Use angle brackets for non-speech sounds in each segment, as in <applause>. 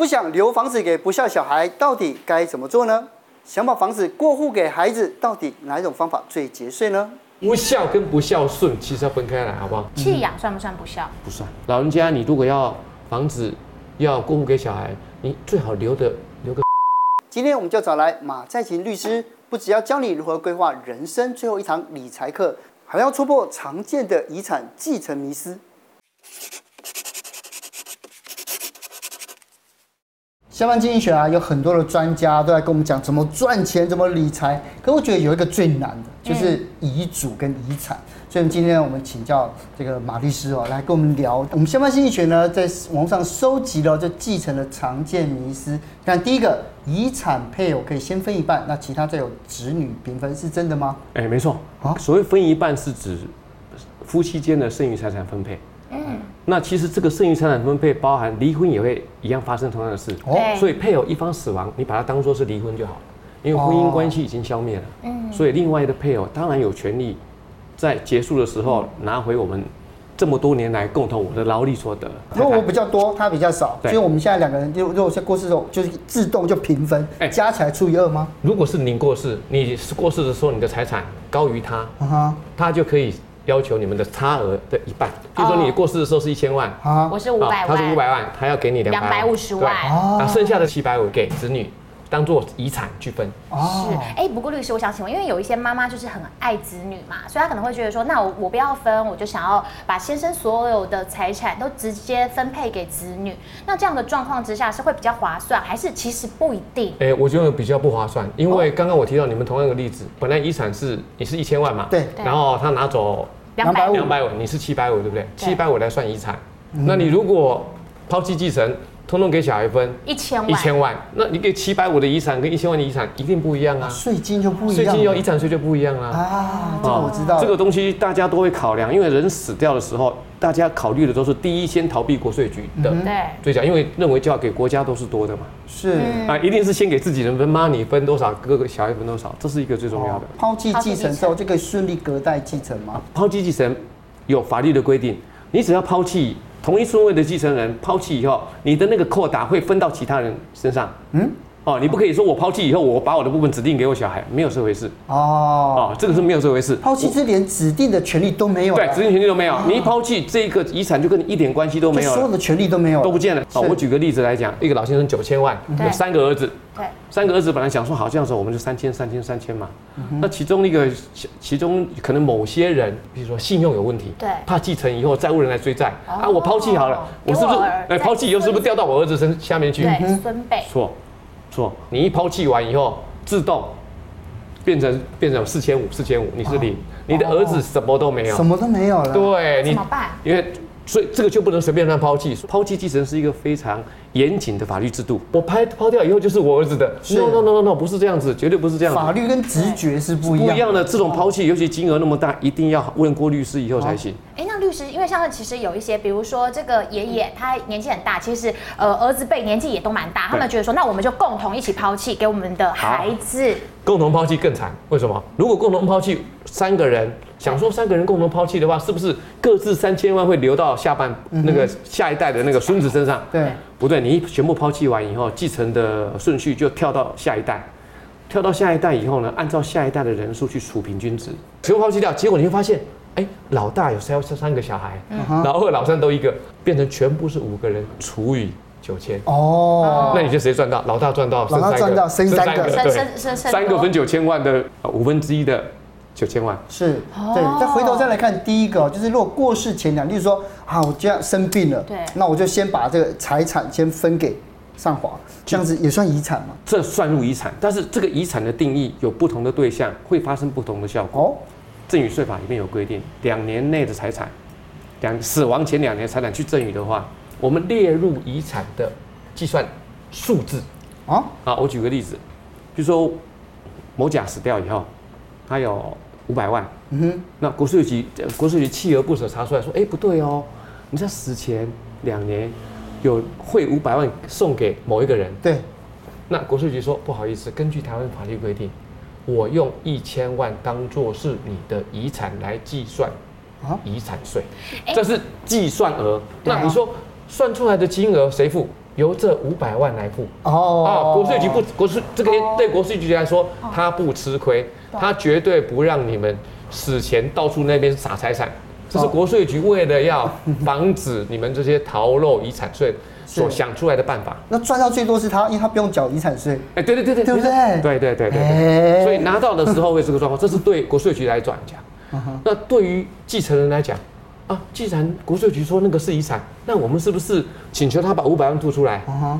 不想留房子给不孝小孩，到底该怎么做呢？想把房子过户给孩子，到底哪一种方法最节税呢？不孝跟不孝顺其实要分开来，好不好？弃养算不算不孝？不算。老人家，你如果要房子要过户给小孩，你最好留的留个。<laughs> 今天我们就找来马在勤律师，不只要教你如何规划人生最后一堂理财课，还要戳破常见的遗产继承迷思。下班经济学啊，有很多的专家都在跟我们讲怎么赚钱、怎么理财。可我觉得有一个最难的，就是遗嘱跟遗产。所以今天我们请教这个马律师哦，来跟我们聊。我们下班经济学呢，在网上收集了就继承的常见迷思。看第一个，遗产配偶可以先分一半，那其他再有子女平分，是真的吗？哎，没错啊。所谓分一半是指夫妻间的剩余财产分配。嗯。那其实这个剩余财产分配包含离婚也会一样发生同样的事，哦，所以配偶一方死亡，你把它当做是离婚就好。了，因为婚姻关系已经消灭了，嗯，所以另外的配偶当然有权利在结束的时候拿回我们这么多年来共同我的劳力所得。如果我比较多，他比较少，所以我们现在两个人就如果在过世的时候就是自动就平分，哎，加起来除以二吗？如果是您过世，你是过世的时候你的财产高于他，他就可以。要求你们的差额的一半，比如说你过世的时候是一千万，我是五百万，他是五百万，他要给你两百五十万，那剩下的七百五给子女。当做遗产去分。哦，是。哎，不过律师，我想请问，因为有一些妈妈就是很爱子女嘛，所以她可能会觉得说，那我我不要分，我就想要把先生所有的财产都直接分配给子女。那这样的状况之下是会比较划算，还是其实不一定？哎，我觉得比较不划算，因为刚刚我提到你们同样的例子，本来遗产是你是一千万嘛，对，然后他拿走两百五，两百五，你是七百五，对不对？七百五来算遗产，那你如果抛弃继承。通通给小孩分一千万，一千万，那你给七百五的遗产跟一千万的遗产一定不一样啊，税金就不一样，税金要遗产税就不一样啊。啊，这个我知道。这个东西大家都会考量，因为人死掉的时候，大家考虑的都是第一先逃避国税局的追缴，因为认为就要给国家都是多的嘛。是啊，一定是先给自己人分妈，你分多少，哥哥小孩分多少，这是一个最重要的。抛弃继承之后就可以顺利隔代继承吗？抛弃继承有法律的规定，你只要抛弃。同一顺位的继承人抛弃以后，你的那个扩大会分到其他人身上。嗯，哦，你不可以说我抛弃以后，我把我的部分指定给我小孩，没有这回事。哦，哦，这个是没有这回事。抛弃是连指定的权利都没有。对，指定权利都没有。你一抛弃，这个遗产就跟你一点关系都没有，所有的权利都没有，都不见了。好，我举个例子来讲，一个老先生九千万，有三个儿子。对，三个儿子本来想说好这样子，我们就三千、三千、三千嘛。那其中一个，其中可能某些人，比如说信用有问题，对，怕继承以后债务人来追债啊，我抛弃好了，我是不是哎抛弃以后是不是掉到我儿子身下面去？对，孙辈。错，错，你一抛弃完以后，自动变成变成四千五、四千五，你是零，你的儿子什么都没有，什么都没有了。对，你怎么办？因为所以这个就不能随便乱抛弃，抛弃继承是一个非常。严谨的法律制度，我拍抛掉以后就是我儿子的。No no no no no，不是这样子，绝对不是这样子。法律跟直觉是不一样的。不一样的这种抛弃，尤其金额那么大，一定要问过律师以后才行。哎，那律师，因为像其实有一些，比如说这个爷爷他年纪很大，其实呃儿子辈年纪也都蛮大，他们觉得说，那我们就共同一起抛弃给我们的孩子。共同抛弃更惨，为什么？如果共同抛弃三个人，想说三个人共同抛弃的话，是不是各自三千万会流到下半那个下一代的那个孙子身上？对。不对，你一全部抛弃完以后，继承的顺序就跳到下一代，跳到下一代以后呢，按照下一代的人数去除平均值，全部抛弃掉，结果你会发现，哎，老大有三三个小孩，老二、老三都一个，变成全部是五个人除以九千。哦，那你就谁赚到？老大赚到，老大赚到生三个，对，三个。分九千万的五分之一的。九千万是对，再回头再来看第一个，就是如果过世前两，例如说啊，我这样生病了，对，那我就先把这个财产先分给上华，这样子也算遗产吗？这算入遗产，但是这个遗产的定义有不同的对象，会发生不同的效果。哦，赠与税法里面有规定，两年内的财产，两死亡前两年财产去赠与的话，我们列入遗产的计算数字。啊，啊，我举个例子，比如说某甲死掉以后，他有。五百万，嗯哼，那国税局国税局锲而不舍查出来说，哎，不对哦，你在死前两年有汇五百万送给某一个人，对，那国税局说不好意思，根据台湾法律规定，我用一千万当做是你的遗产来计算遗产税，这是计算额，那你说算出来的金额谁付？由这五百万来付。哦，啊，国税局不，国税这个对国税局来说，他不吃亏，他绝对不让你们死前到处那边撒财产。这是国税局为了要防止你们这些逃漏遗产税所想出来的办法。那赚到最多是他，因为他不用缴遗产税。哎，对对对对，对不对？对对对对。所以拿到的时候会这个状况，这是对国税局来讲。那对于继承人来讲，啊，既然国税局说那个是遗产，那我们是不是请求他把五百万吐出来？哦，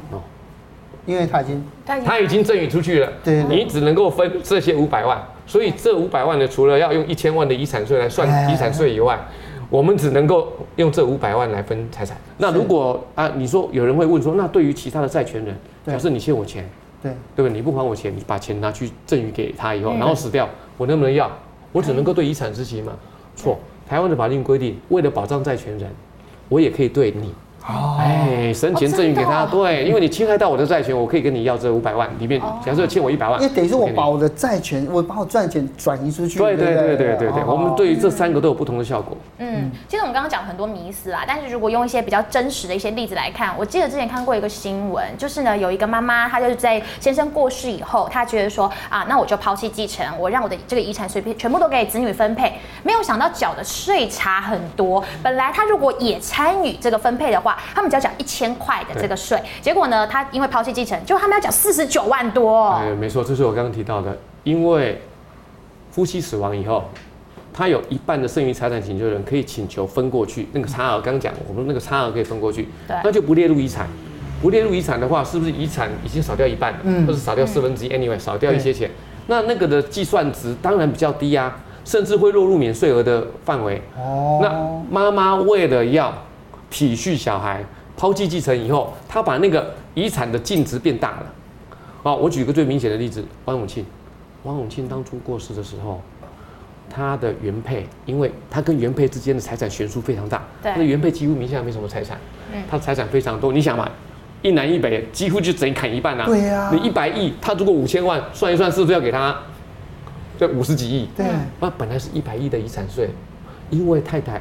因为他已经他已经赠与出去了，对，你只能够分这些五百万。所以这五百万呢，除了要用一千万的遗产税来算遗产税以外，我们只能够用这五百万来分财产。那如果啊，你说有人会问说，那对于其他的债权人，假设你欠我钱，对对不对？你不还我钱，你把钱拿去赠与给他以后，然后死掉，我能不能要？我只能够对遗产执行吗？错，台湾的法令规定，为了保障债权人，我也可以对你。哦，哎，生前赠与给他，对，因为你侵害到我的债权，我可以跟你要这五百万里面，假设欠我一百万，等于说我把我的债权，我把我赚钱转移出去。对对对对对对，我们对于这三个都有不同的效果。嗯，其实我们刚刚讲很多迷思啊，但是如果用一些比较真实的一些例子来看，我记得之前看过一个新闻，就是呢有一个妈妈，她就是在先生过世以后，她觉得说啊，那我就抛弃继承，我让我的这个遗产随便全部都给子女分配，没有想到缴的税差很多。本来他如果也参与这个分配的话，他们只要缴一。千块的这个税，结果呢，他因为抛弃继承，就他们要缴四十九万多。哎，没错，这是我刚刚提到的，因为夫妻死亡以后，他有一半的剩余财产请求人可以请求分过去，那个差额刚刚讲，我们那个差额可以分过去，对，那就不列入遗产。不列入遗产的话，是不是遗产已经少掉一半了？嗯，或是少掉四分之一？Anyway，少掉一些钱，那那个的计算值当然比较低啊，甚至会落入免税额的范围。哦，那妈妈为了要体恤小孩。抛弃继承以后，她把那个遗产的净值变大了。啊，我举个最明显的例子，王永庆。王永庆当初过世的时候，他的原配，因为他跟原配之间的财产悬殊非常大，对，那原配几乎名下没什么财产，嗯，他的财产非常多。你想嘛，一南一北，几乎就等于砍一半啊。对呀。你一百亿，他如果五千万，算一算是不是要给他，这五十几亿？对。那本来是一百亿的遗产税，因为太太。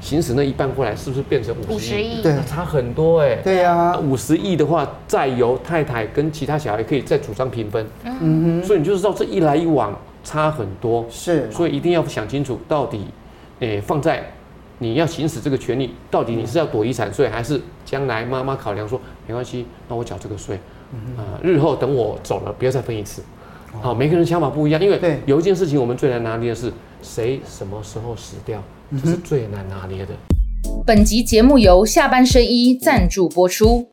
行使那一半过来，是不是变成五十亿？对，差很多哎。对呀，五十亿的话，再由太太跟其他小孩可以再主张平分。嗯哼。所以你就知道这一来一往差很多。是。所以一定要想清楚，到底，诶，放在你要行使这个权利，到底你是要躲遗产税，还是将来妈妈考量说没关系，那我缴这个税，啊，日后等我走了，不要再分一次。好，每个人想法不一样，因为有一件事情我们最难拿捏的是谁什么时候死掉。这是最难拿捏的。本集节目由下半身衣赞助播出。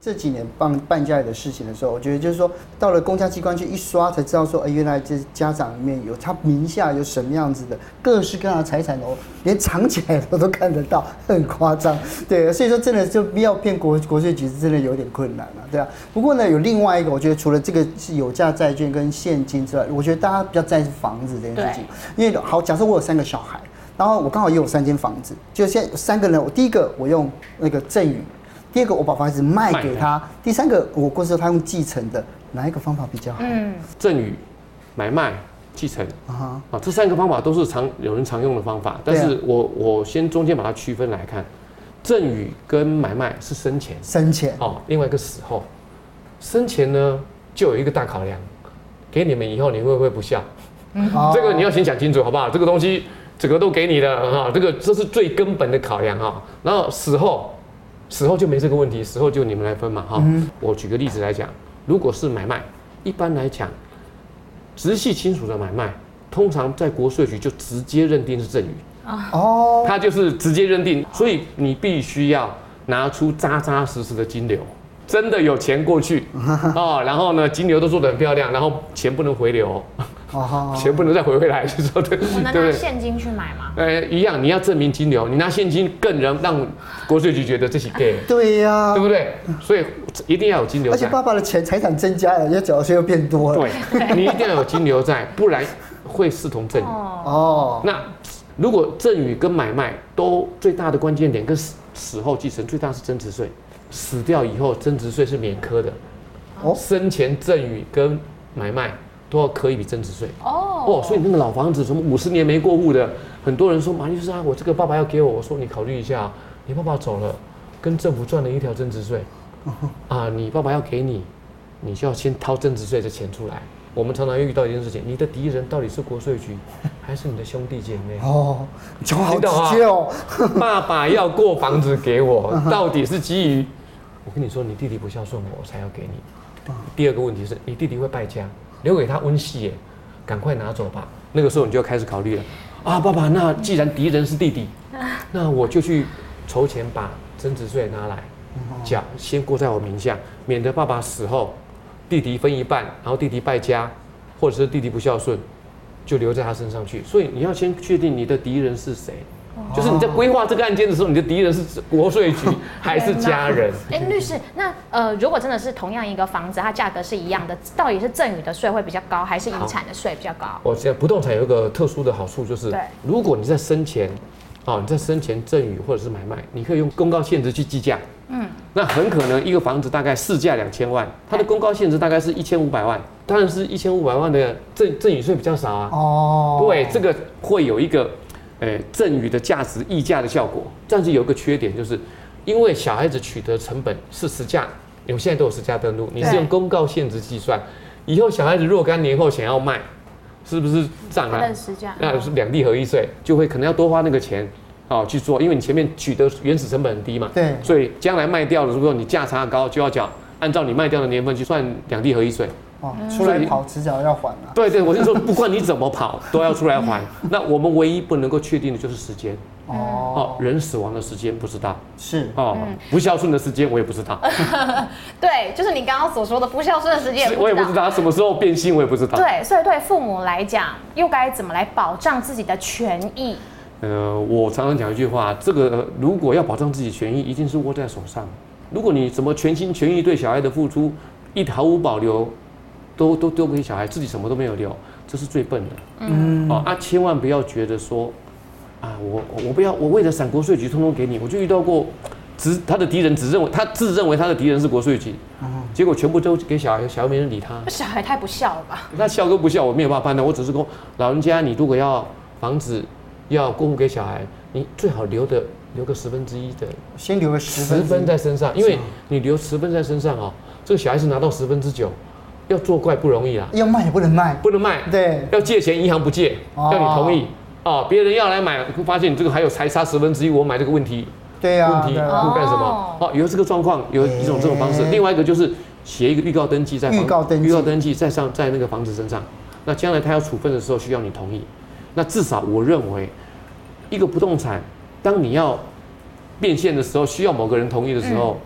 这几年办办家里的事情的时候，我觉得就是说，到了公家机关去一刷，才知道说，哎，原来这家长里面有他名下有什么样子的各式各样的财产哦，连藏起来的都看得到，很夸张。对，所以说真的就不要骗国国税局，是真的有点困难了，对啊。不过呢，有另外一个，我觉得除了这个是有价债券跟现金之外，我觉得大家比较在意房子这件事情。对因为好，假设我有三个小孩，然后我刚好也有三间房子，就现在三个人，我第一个我用那个赠与。第二个，我把房子卖给他；第三个，我过世后他用继承的，哪一个方法比较好？嗯，赠与、买卖、继承啊，啊，这三个方法都是常有人常用的方法。但是我我先中间把它区分来看，赠与跟买卖是生前，生前哦，另外一个死后，生前呢就有一个大考量，给你们以后你会不会不孝？嗯，<laughs> 这个你要先想清楚，好不好？这个东西整个都给你的哈，这个这是最根本的考量哈。然后死后。死后就没这个问题，死后就你们来分嘛，哈。嗯、我举个例子来讲，如果是买卖，一般来讲，直系亲属的买卖，通常在国税局就直接认定是赠与。哦。他就是直接认定，所以你必须要拿出扎扎实实的金流，真的有钱过去 <laughs> 哦，然后呢，金流都做得很漂亮，然后钱不能回流。哦，钱不能再回回来，就说对，我能拿现金去买吗？呃，一样，你要证明金流，你拿现金更能让国税局觉得这是给。对呀，对不对？所以一定要有金流。而且爸爸的钱财产增加了，要缴的税又变多了。对，你一定要有金流在，不然会视同赠与。哦。那如果赠与跟买卖都最大的关键点跟死死后继承最大是增值税，死掉以后增值税是免科的。哦。生前赠与跟买卖。都要磕一笔增值税哦哦，所以那个老房子什么五十年没过户的，很多人说马律师啊，我这个爸爸要给我，我说你考虑一下，你爸爸走了，跟政府赚了一条增值税，<laughs> 啊，你爸爸要给你，你就要先掏增值税的钱出来。我们常常遇到一件事情，你的敌人到底是国税局，<laughs> 还是你的兄弟姐妹？哦，就好直接哦。<laughs> 爸爸要过房子给我，到底是基于我跟你说，你弟弟不孝顺我，我才要给你。第二个问题是你弟弟会败家，留给他温习耶，赶快拿走吧。那个时候你就要开始考虑了啊，爸爸，那既然敌人是弟弟，<laughs> 那我就去筹钱把增值税拿来缴，先过在我名下，免得爸爸死后。弟弟分一半，然后弟弟败家，或者是弟弟不孝顺，就留在他身上去。所以你要先确定你的敌人是谁，哦、就是你在规划这个案件的时候，你的敌人是国税局 <laughs> 还是家人？<laughs> 哎，律师，那呃，如果真的是同样一个房子，它价格是一样的，到底是赠与的税会比较高，还是遗产的税比较高？我现在不动产有一个特殊的好处，就是对如果你在生前，啊，你在生前赠与或者是买卖，你可以用公告限值去计价。嗯，那很可能一个房子大概市价两千万，它的公告限值大概是一千五百万，当然是一千五百万的赠赠与税比较少啊。哦，对，这个会有一个，诶，赠与的价值溢价的效果。但是有一个缺点，就是因为小孩子取得成本是实价，因为现在都有实价登录，你是用公告限值计算，以后小孩子若干年后想要卖，是不是涨了？实价，那是两地合一税，就会可能要多花那个钱。哦，去做，因为你前面取得原始成本很低嘛，对，所以将来卖掉的时候，你价差高就要缴，按照你卖掉的年份去算两地合一税。哦，出来跑迟早要还啊。对对，我就说，不管你怎么跑，都要出来还。<laughs> 那我们唯一不能够确定的就是时间。哦。哦，人死亡的时间不知道。是。哦，不孝顺的时间我也不知道。<laughs> 对，就是你刚刚所说的不孝顺的时间，我也不知道什么时候变心，我也不知道。对，所以对父母来讲，又该怎么来保障自己的权益？呃，我常常讲一句话，这个如果要保障自己权益，一定是握在手上。如果你怎么全心全意对小孩的付出，一毫无保留，都都丢给小孩，自己什么都没有留，这是最笨的。嗯，哦啊，千万不要觉得说，啊，我我不要，我为了闪国税局，通通给你。我就遇到过，只他的敌人只认为他自认为他的敌人是国税局，结果全部都给小孩，小孩没人理他。小孩太不孝了吧？那孝跟不孝，我没有办法判断。我只是说，老人家，你如果要房子。要过户给小孩，你最好留的留个十分之一的，先留个十分，十分在身上，因为你留十分在身上哦，这个小孩是拿到十分之九，要作怪不容易啊。要卖也不能卖，不能卖。对，要借钱银行不借，要你同意哦。别人要来买，发现你这个还有财差十分之一，我买这个问题，对呀，问题会干什么？哦，有这个状况，有一种这种方式。另外一个就是写一个预告登记在预告登记，预告登记在上在那个房子身上，那将来他要处分的时候需要你同意，那至少我认为。一个不动产，当你要变现的时候，需要某个人同意的时候，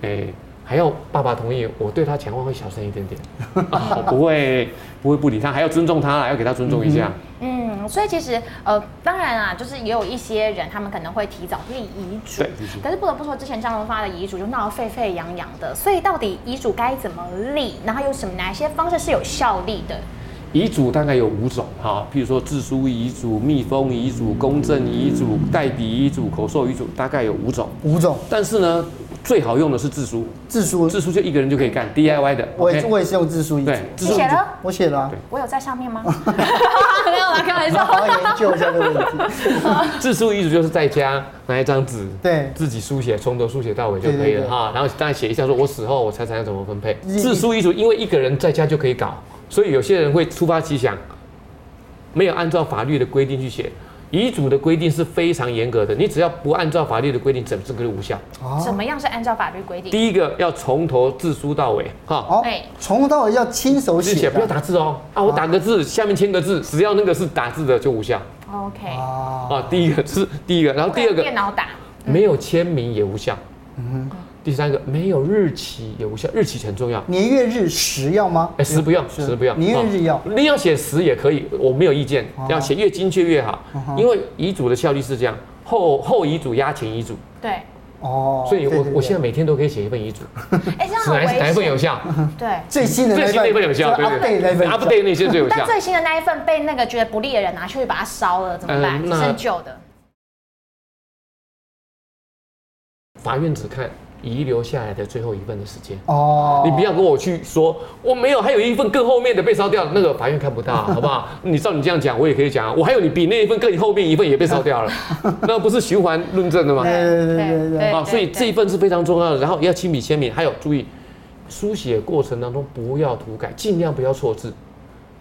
哎、嗯欸，还要爸爸同意，我对他讲话会小声一点点，我、<laughs> 不会不会不理他，还要尊重他，要给他尊重一下。嗯，所以其实呃，当然啊，就是也有一些人，他们可能会提早立遗嘱，对，但是不得不说，之前张荣发的遗嘱就闹得沸沸扬扬的，所以到底遗嘱该怎么立，然后有什么哪些方式是有效力的？遗嘱大概有五种哈，譬如说自书遗嘱、密封遗嘱、公证遗嘱、代笔遗嘱、口授遗嘱，大概有五种。五种。但是呢，最好用的是自书。自书，自书就一个人就可以干，DIY 的。<laughs> 我也我也是用自书遗嘱。对，你写了？我写了。我有在上面吗？<laughs> 没有啦，开玩笑。好好研究一下这个问题。自书遗嘱就是在家拿一张纸，对，自己书写，从头书写到尾就可以了哈。然后大概写一下说，我死后我财产要怎么分配。自书遗嘱因为一个人在家就可以搞，所以有些人会突发奇想。没有按照法律的规定去写遗嘱的规定是非常严格的，你只要不按照法律的规定，整这个就无效。哦，怎么样是按照法律规定？第一个要从头自书到尾，哈，哦，从头到尾要亲手写，不要打字哦。啊，我打个字，下面签个字，只要那个是打字的就无效。OK。啊，第一个是第一个，然后第二个电脑打，没有签名也无效。嗯。第三个没有日期也无效，日期很重要。年月日时要吗？哎，时不用，时不用。年月日要，你要写时也可以，我没有意见。要写越精确越好，因为遗嘱的效力是这样：后后遗嘱压前遗嘱。对。哦。所以我我现在每天都可以写一份遗嘱。哎，这样好危。哪哪一份有效？对，最新的那一份有效，对对对，update 那些最有效。但最新的那一份被那个觉得不利的人拿去把它烧了，怎么办？只剩旧的。法院只看。遗留下来的最后一份的时间。哦，你不要跟我去说我没有，还有一份更后面的被烧掉，那个法院看不到，<laughs> 好不好？你照你这样讲，我也可以讲，我还有你比那一份更后面一份也被烧掉了，<laughs> 那不是循环论证的吗？对对对对对。啊，所以这一份是非常重要的，然后要亲笔签名，还有注意书写过程当中不要涂改，尽量不要错字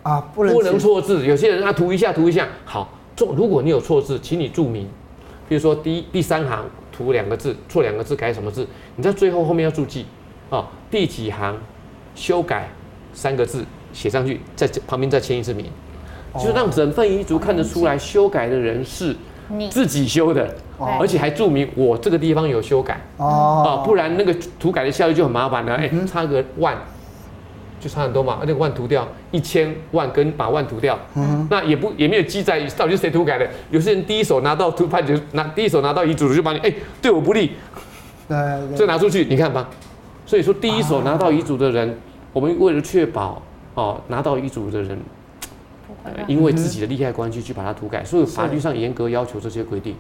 啊，不能不能错字。有些人啊涂一下涂一下，好，做如果你有错字，请你注明，比如说第一第三行。涂两个字，错两个字，改什么字？你在最后后面要注记，哦，第几行修改三个字写上去，在旁边再签一次名，哦、就是让整份遗嘱看得出来修改的人是自己修的，哦、而且还注明我这个地方有修改，哦，哦，不然那个涂改的效率就很麻烦了，哎、欸，差个万。就差很多嘛，那个万涂掉一千万跟把万涂掉，嗯、那也不也没有记载到底是谁涂改的。有些人第一手拿到涂判决，拿第一手拿到遗嘱就把你哎、欸、对我不利，对，再拿出去你看吧。所以说第一手拿到遗嘱的人，啊、我们为了确保哦拿到遗嘱的人、呃，因为自己的利害关系去把它涂改，所以法律上严格要求这些规定。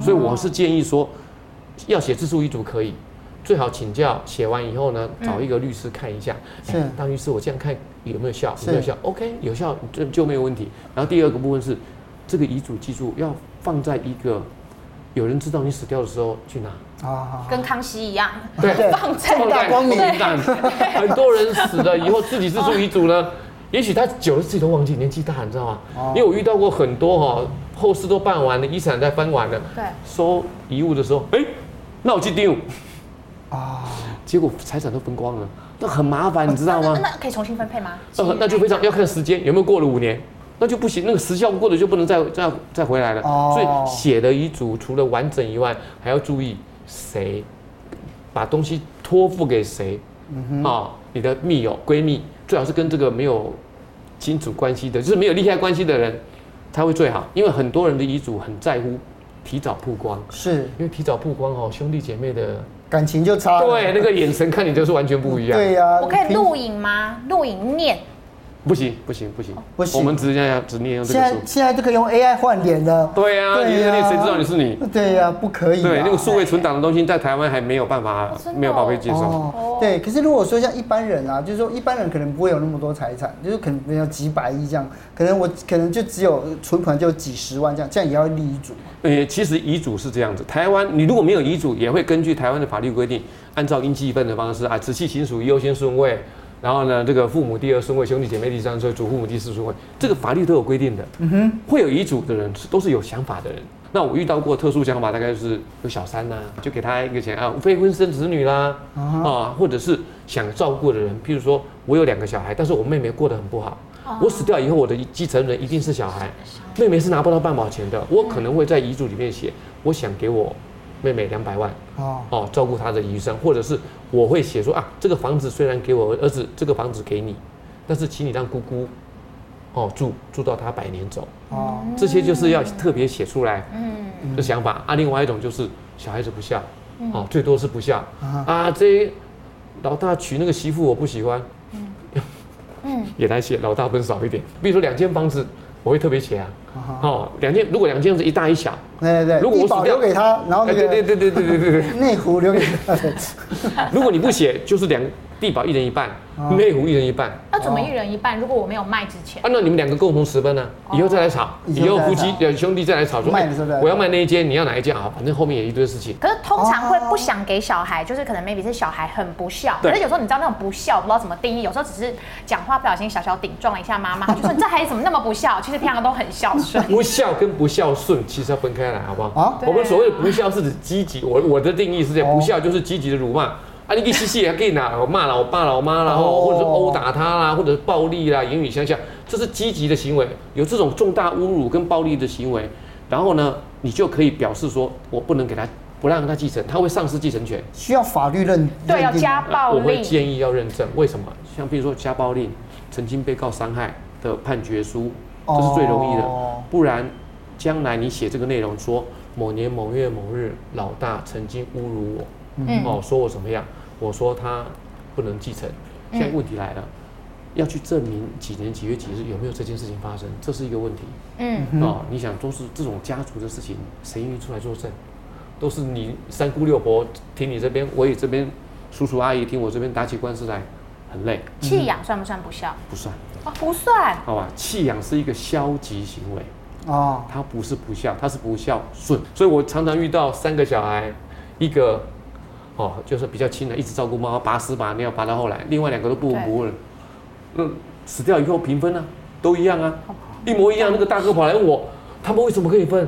所以我是建议说，要写自诉遗嘱可以。最好请教，写完以后呢，找一个律师看一下。是，当律师，我这样看有没有效？有没有效？OK，有效就就没有问题。然后第二个部分是，这个遗嘱记住要放在一个有人知道你死掉的时候去拿啊，跟康熙一样，对，<laughs> 放在大光明档。<laughs> 很多人死了以后自己自诉遗嘱呢，也许他久了自己都忘记，年纪大，你知道吗？因为我遇到过很多哈，后事都办完了，遗产在分完了，对，收遗物的时候，哎，那我去丢。啊，结果财产都分光了，那很麻烦，你知道吗？那，可以重新分配吗？呃，那就非常要看时间有没有过了五年，那就不行，那个时效过了就不能再再再回来了。哦，所以写的遗嘱除了完整以外，还要注意谁把东西托付给谁。嗯哼，啊，你的密友、闺蜜最好是跟这个没有亲属关系的，就是没有利害关系的人，才会最好。因为很多人的遗嘱很在乎提早曝光，是因为提早曝光哦，兄弟姐妹的。感情就差了，对，那个眼神看你就是完全不一样。对呀、啊，我可以录影吗？录影念。不行不行不行不行，我们直接要只念用这个。现在现在这个用 AI 换脸的。对呀，你谁知道你是你？对呀，不可以。对，那个数位存档的东西在台湾还没有办法，没有办法被接受。哦对，可是如果说像一般人啊，就是说一般人可能不会有那么多财产，就是可能没有几百亿这样，可能我可能就只有存款就几十万这样，这样也要立遗嘱。呃，其实遗嘱是这样子，台湾你如果没有遗嘱，也会根据台湾的法律规定，按照应继分的方式啊，直系亲属优先顺位。然后呢，这个父母第二顺位，兄弟姐妹第三顺位，祖父母第四顺位，这个法律都有规定的。嗯哼，会有遗嘱的人都是有想法的人。那我遇到过特殊想法，大概就是有小三呐、啊，就给他一个钱啊，非婚生子女啦，啊，或者是想照顾的人，譬如说我有两个小孩，但是我妹妹过得很不好，我死掉以后，我的继承人一定是小孩，妹妹是拿不到半毛钱的，我可能会在遗嘱里面写，我想给我。妹妹两百万哦。哦，照顾她的余生，或者是我会写说啊，这个房子虽然给我儿子，这个房子给你，但是请你让姑姑哦住住到她百年走。哦，这些就是要特别写出来嗯。的想法。啊。另外一种就是小孩子不孝哦，最多是不孝。啊。这老大娶那个媳妇我不喜欢，嗯。<laughs> 也来写老大分少一点，比如说两间房子。我会特别写啊，哦，两件如果两件是一大一小，对对对，如果我保留给他，然后那个对对对对对对对 <laughs> 内湖留给他，如果你不写，就是两。地保一人一半，内湖一人一半。那怎么一人一半？如果我没有卖之前，啊，那你们两个共同十分呢？以后再来吵，以后夫妻兄弟再来吵，说我要卖那一间，你要哪一间啊？反正后面也一堆事情。可是通常会不想给小孩，就是可能 maybe 是小孩很不孝。可是有时候你知道那种不孝，不知道怎么定义。有时候只是讲话不小心小小顶撞了一下妈妈，<laughs> 就说你这孩子怎么那么不孝？其实平常都很孝顺。<laughs> 不孝跟不孝顺其实要分开来，好不好？啊，我们所谓的不孝是指积极，我我的定义是这样，不孝就是积极的辱骂。啊，你可以嘻嘻也可以拿，骂老爸老妈，然后或者是殴打他啦，或者是暴力啦，言语相向，这是积极的行为。有这种重大侮辱跟暴力的行为，然后呢，你就可以表示说，我不能给他，不让他继承，他会丧失继承权。需要法律认对，要家暴令。我会建议要认证，为什么？像比如说家暴令，曾经被告伤害的判决书，这是最容易的。不然，将来你写这个内容说，某年某月某日，老大曾经侮辱我。嗯，哦，说我怎么样？我说他不能继承。现在问题来了，嗯、要去证明几年几月几日有没有这件事情发生，这是一个问题。嗯，哦，你想都是这种家族的事情，谁愿意出来作证？都是你三姑六婆听你这边，我也这边叔叔阿姨听我这边打起官司来，很累。弃养算不算不孝？不算。哦，不算。好吧，弃养是一个消极行为。哦。他不是不孝，他是不孝顺。所以我常常遇到三个小孩，一个哦就是比较亲的，一直照顾妈妈，拔屎拔尿拔到后来，另外两个都不闻不问。那死掉以后平分啊，都一样啊，一模一样。那个大哥跑来问我，他们为什么可以分？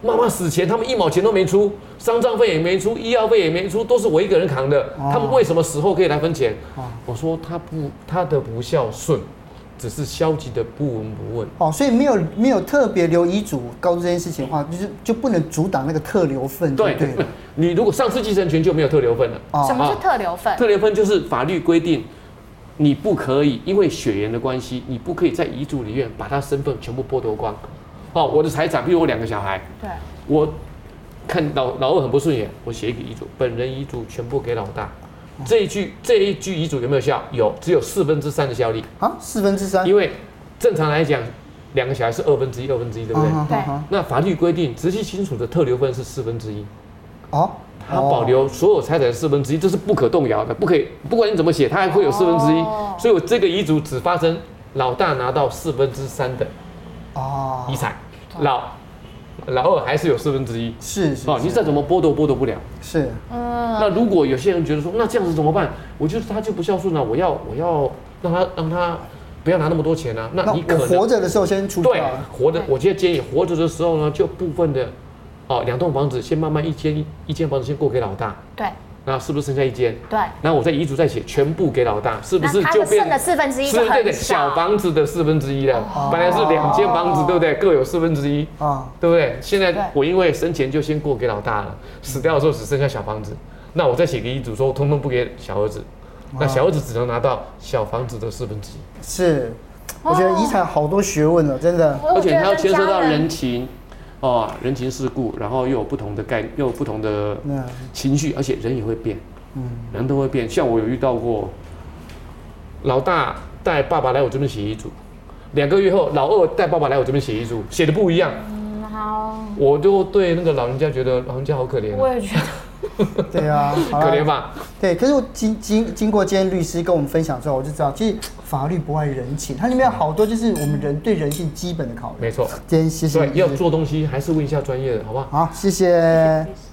妈妈死前他们一毛钱都没出，丧葬费也没出，医药费也没出，都是我一个人扛的。哦、他们为什么死后可以来分钱？哦、我说他不，他的不孝顺，只是消极的不闻不问。哦，所以没有没有特别留遗嘱告知这件事情的话，就是就不能阻挡那个特留份。对对，<laughs> 你如果丧失继承权就没有特留份了。哦、什么是特留份？特留份就是法律规定。你不可以因为血缘的关系，你不可以在遗嘱里面把他身份全部剥夺光。哦，我的财产，比如我两个小孩，对，我看老老二很不顺眼，我写一个遗嘱，本人遗嘱全部给老大。这一句这一句遗嘱有没有效？有，只有四分之三的效力。啊，四分之三？因为正常来讲，两个小孩是二分之一，二分之一，对不对？对。那法律规定，直系亲属的特留份是四分之一。哦。他保留所有财产的四分之一，这是不可动摇的，不可以，不管你怎么写，他还会有四分之一。所以我这个遗嘱只发生老大拿到四分之三的哦遗产，老老二还是有四分之一。是是哦，你再怎么剥夺剥夺不了。是。嗯。那如果有些人觉得说，那这样子怎么办？我就是他就不孝顺了，我要我要让他让他不要拿那么多钱啊。那你可能活着的时候先出对活着，我今天建议活着的时候呢，就部分的。哦，两栋房子先慢慢一间一间房子先过给老大，对，那是不是剩下一间？对，然后我在遗嘱再写全部给老大，是不是就变剩的四分之一？是对对，小房子的四分之一了。本来是两间房子，对不对？各有四分之一啊，对不对？现在我因为生前就先过给老大了，死掉的时候只剩下小房子，那我再写个遗嘱说通通不给小儿子，那小儿子只能拿到小房子的四分之一。是，我觉得遗产好多学问了，真的，而且它要牵涉到人情。哦，人情世故，然后又有不同的概念，又有不同的情绪，而且人也会变，嗯，人都会变。像我有遇到过，老大带爸爸来我这边写遗嘱，两个月后，老二带爸爸来我这边写遗嘱，写的不一样。嗯，好。我就对那个老人家觉得老人家好可怜。我也觉得。<laughs> 对啊，可怜吧？对，可是我经经经过今天律师跟我们分享之后，我就知道，其实法律不外人情，它里面有好多就是我们人对人性基本的考虑。没错，今天谢谢。对，要做东西还是问一下专业的，好不好？好，谢谢。谢谢。